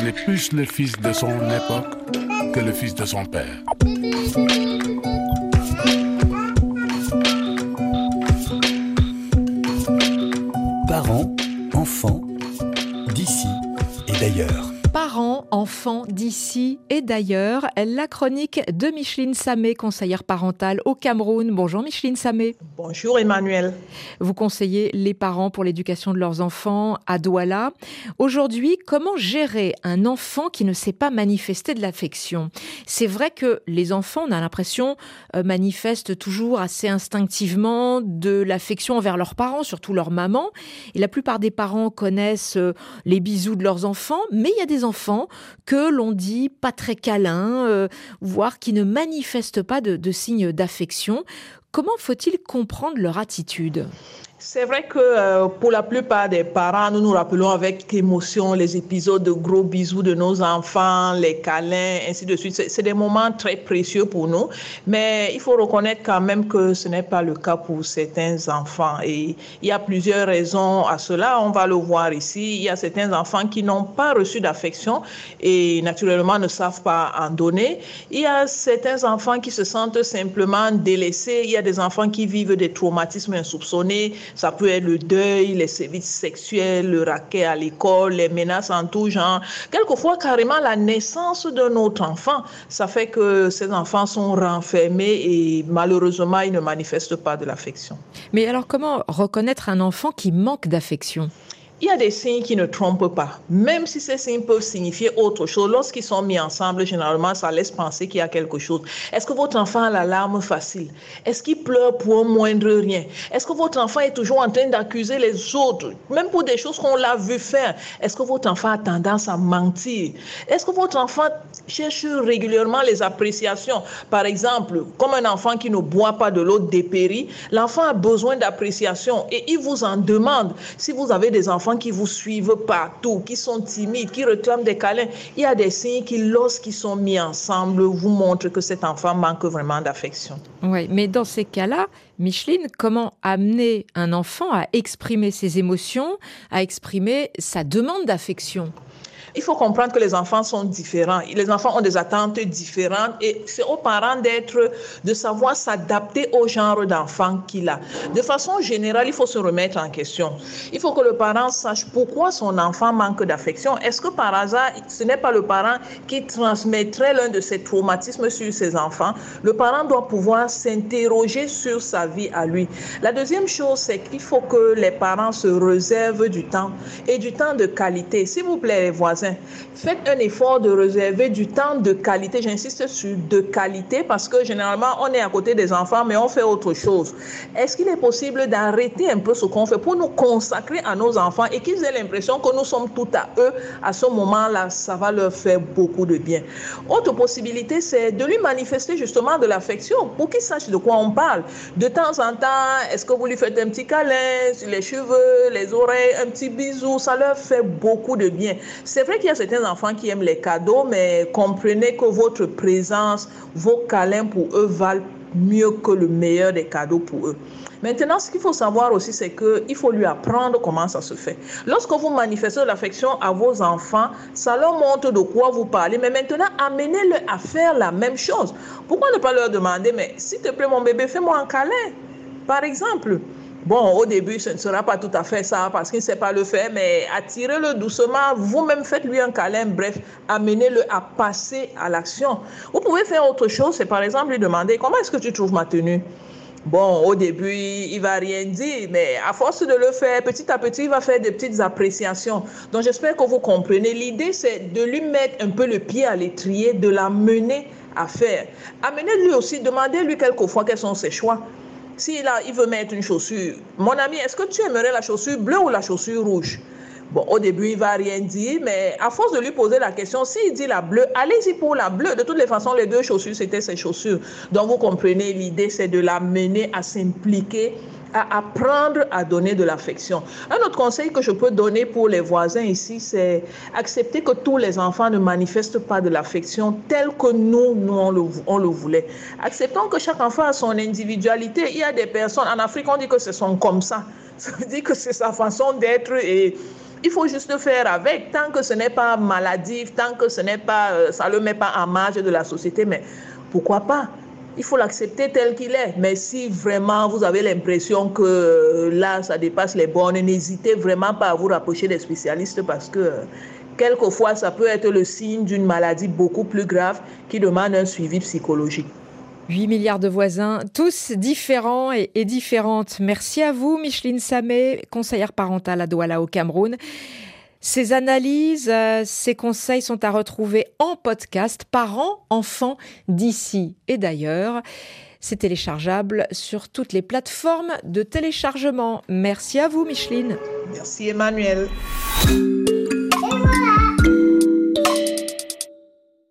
On est plus le fils de son époque que le fils de son père. Parents, enfants, d'ici et d'ailleurs parents, enfants d'ici et d'ailleurs. La chronique de Micheline Samé, conseillère parentale au Cameroun. Bonjour Micheline Samé. Bonjour Emmanuel. Vous conseillez les parents pour l'éducation de leurs enfants à Douala. Aujourd'hui, comment gérer un enfant qui ne sait pas manifester de l'affection? C'est vrai que les enfants, on a l'impression, euh, manifestent toujours assez instinctivement de l'affection envers leurs parents, surtout leur maman. Et la plupart des parents connaissent euh, les bisous de leurs enfants, mais il y a des que l'on dit pas très câlins, euh, voire qui ne manifestent pas de signes d'affection. Comment faut-il comprendre leur attitude? C'est vrai que euh, pour la plupart des parents, nous nous rappelons avec émotion les épisodes de gros bisous de nos enfants, les câlins, ainsi de suite. C'est des moments très précieux pour nous, mais il faut reconnaître quand même que ce n'est pas le cas pour certains enfants. Et il y a plusieurs raisons à cela. On va le voir ici. Il y a certains enfants qui n'ont pas reçu d'affection et naturellement ne savent pas en donner. Il y a certains enfants qui se sentent simplement délaissés. Des enfants qui vivent des traumatismes insoupçonnés ça peut être le deuil, les services sexuels, le racket à l'école, les menaces en tout genre. Quelquefois, carrément, la naissance d'un autre enfant, ça fait que ces enfants sont renfermés et malheureusement, ils ne manifestent pas de l'affection. Mais alors, comment reconnaître un enfant qui manque d'affection? Il y a des signes qui ne trompent pas, même si ces signes peuvent signifier autre chose. Lorsqu'ils sont mis ensemble, généralement, ça laisse penser qu'il y a quelque chose. Est-ce que votre enfant a la larme facile? Est-ce qu'il pleure pour un moindre rien? Est-ce que votre enfant est toujours en train d'accuser les autres, même pour des choses qu'on l'a vu faire? Est-ce que votre enfant a tendance à mentir? Est-ce que votre enfant cherche régulièrement les appréciations? Par exemple, comme un enfant qui ne boit pas de l'eau dépérit, l'enfant a besoin d'appréciation et il vous en demande. Si vous avez des enfants qui vous suivent partout, qui sont timides, qui réclament des câlins, il y a des signes qui, lorsqu'ils sont mis ensemble, vous montrent que cet enfant manque vraiment d'affection. Oui, mais dans ces cas-là, Micheline, comment amener un enfant à exprimer ses émotions, à exprimer sa demande d'affection? Il faut comprendre que les enfants sont différents. Les enfants ont des attentes différentes et c'est aux parents d'être, de savoir s'adapter au genre d'enfant qu'il a. De façon générale, il faut se remettre en question. Il faut que le parent sache pourquoi son enfant manque d'affection. Est-ce que par hasard, ce n'est pas le parent qui transmettrait l'un de ses traumatismes sur ses enfants? Le parent doit pouvoir s'interroger sur sa vie à lui. La deuxième chose, c'est qu'il faut que les parents se réservent du temps et du temps de qualité. S'il vous plaît, les voisins, faites un effort de réserver du temps de qualité. J'insiste sur de qualité parce que généralement, on est à côté des enfants, mais on fait autre chose. Est-ce qu'il est possible d'arrêter un peu ce qu'on fait pour nous consacrer à nos enfants et qu'ils aient l'impression que nous sommes tout à eux? À ce moment-là, ça va leur faire beaucoup de bien. Autre possibilité, c'est de lui manifester justement de l'affection pour qu'il sache de quoi on parle. De temps en temps, est-ce que vous lui faites un petit câlin sur les cheveux, les oreilles, un petit bisou, ça leur fait beaucoup de bien. C'est vrai qu'il y a certains enfants qui aiment les cadeaux, mais comprenez que votre présence, vos câlins pour eux valent mieux que le meilleur des cadeaux pour eux. Maintenant, ce qu'il faut savoir aussi, c'est qu'il faut lui apprendre comment ça se fait. Lorsque vous manifestez l'affection à vos enfants, ça leur montre de quoi vous parlez. Mais maintenant, amenez-le à faire la même chose. Pourquoi ne pas leur demander, mais s'il te plaît, mon bébé, fais-moi un câlin, par exemple? Bon, au début, ce ne sera pas tout à fait ça parce qu'il ne sait pas le faire, mais attirez-le doucement, vous-même faites-lui un câlin, bref, amenez-le à passer à l'action. Vous pouvez faire autre chose, c'est par exemple lui demander comment est-ce que tu trouves ma tenue? Bon, au début, il va rien dire, mais à force de le faire, petit à petit, il va faire des petites appréciations. Donc, j'espère que vous comprenez. L'idée, c'est de lui mettre un peu le pied à l'étrier, de la mener à faire. Amenez-lui aussi, demandez-lui quelquefois quels sont ses choix. S'il il veut mettre une chaussure, mon ami, est-ce que tu aimerais la chaussure bleue ou la chaussure rouge? Bon, au début, il va rien dire, mais à force de lui poser la question, s'il dit la bleue, allez-y pour la bleue. De toutes les façons, les deux chaussures, c'était ses chaussures. Donc, vous comprenez, l'idée, c'est de l'amener à s'impliquer à apprendre à donner de l'affection. Un autre conseil que je peux donner pour les voisins ici, c'est accepter que tous les enfants ne manifestent pas de l'affection telle que nous, nous on, le, voulait. Acceptons que chaque enfant a son individualité. Il y a des personnes, en Afrique, on dit que ce sont comme ça. Ça veut dire que c'est sa façon d'être et Il faut juste faire avec, tant que ce n'est pas maladif, tant que ce n'est pas, euh, ça ne le met pas en marge de la société, mais pourquoi pas? Il faut l'accepter tel qu'il est. Mais si vraiment vous avez l'impression que là, ça dépasse les bornes, n'hésitez vraiment pas à vous rapprocher des spécialistes parce que quelquefois, ça peut être le signe d'une maladie beaucoup plus grave qui demande un suivi psychologique. 8 milliards de voisins, tous différents et, différentes. Merci à vous, Micheline Samé, conseillère parentale à Douala au Cameroun. Ces analyses, euh, ces conseils sont à retrouver en podcast parents, enfants d'ici et d'ailleurs. C'est téléchargeable sur toutes les plateformes de téléchargement. Merci à vous, Micheline. Merci, Emmanuel.